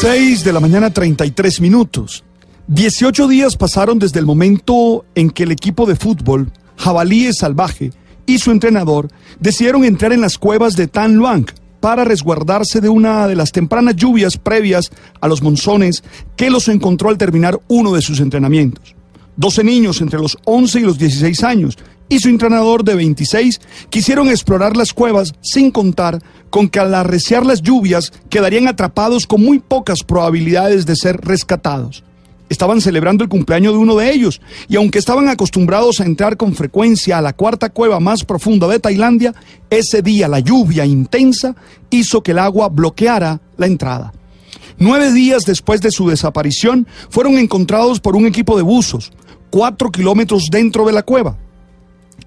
6 de la mañana 33 minutos. 18 días pasaron desde el momento en que el equipo de fútbol, Jabalíes Salvaje, y su entrenador decidieron entrar en las cuevas de Tan Luang para resguardarse de una de las tempranas lluvias previas a los monzones que los encontró al terminar uno de sus entrenamientos. 12 niños entre los 11 y los 16 años y su entrenador de 26 quisieron explorar las cuevas sin contar con que al arreciar las lluvias quedarían atrapados con muy pocas probabilidades de ser rescatados. Estaban celebrando el cumpleaños de uno de ellos y aunque estaban acostumbrados a entrar con frecuencia a la cuarta cueva más profunda de Tailandia, ese día la lluvia intensa hizo que el agua bloqueara la entrada. Nueve días después de su desaparición, fueron encontrados por un equipo de buzos, cuatro kilómetros dentro de la cueva.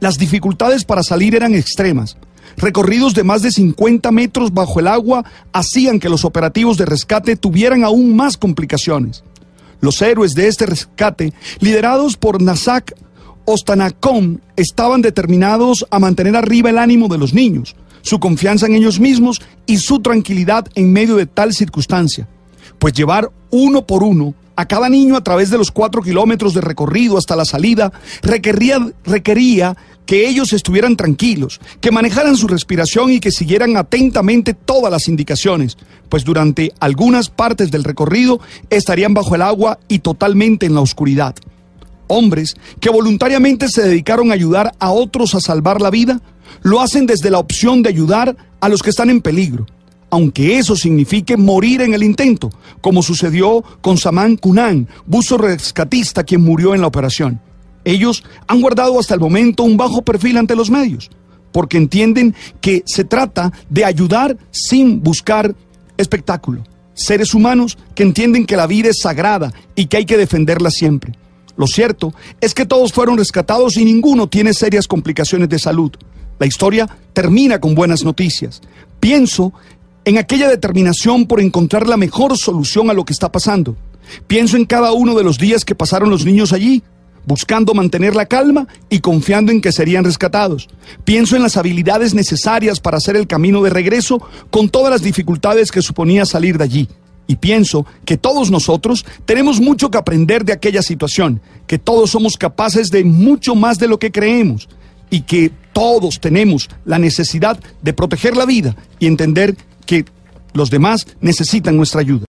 Las dificultades para salir eran extremas. Recorridos de más de 50 metros bajo el agua hacían que los operativos de rescate tuvieran aún más complicaciones. Los héroes de este rescate, liderados por Nasak Ostanacom, estaban determinados a mantener arriba el ánimo de los niños, su confianza en ellos mismos y su tranquilidad en medio de tal circunstancia. Pues llevar uno por uno a cada niño a través de los cuatro kilómetros de recorrido hasta la salida requería, requería que ellos estuvieran tranquilos, que manejaran su respiración y que siguieran atentamente todas las indicaciones, pues durante algunas partes del recorrido estarían bajo el agua y totalmente en la oscuridad. Hombres que voluntariamente se dedicaron a ayudar a otros a salvar la vida, lo hacen desde la opción de ayudar a los que están en peligro, aunque eso signifique morir en el intento, como sucedió con Saman Kunan, buzo rescatista quien murió en la operación. Ellos han guardado hasta el momento un bajo perfil ante los medios, porque entienden que se trata de ayudar sin buscar espectáculo. Seres humanos que entienden que la vida es sagrada y que hay que defenderla siempre. Lo cierto es que todos fueron rescatados y ninguno tiene serias complicaciones de salud. La historia termina con buenas noticias. Pienso en aquella determinación por encontrar la mejor solución a lo que está pasando. Pienso en cada uno de los días que pasaron los niños allí, buscando mantener la calma y confiando en que serían rescatados. Pienso en las habilidades necesarias para hacer el camino de regreso con todas las dificultades que suponía salir de allí. Y pienso que todos nosotros tenemos mucho que aprender de aquella situación, que todos somos capaces de mucho más de lo que creemos y que todos tenemos la necesidad de proteger la vida y entender que los demás necesitan nuestra ayuda.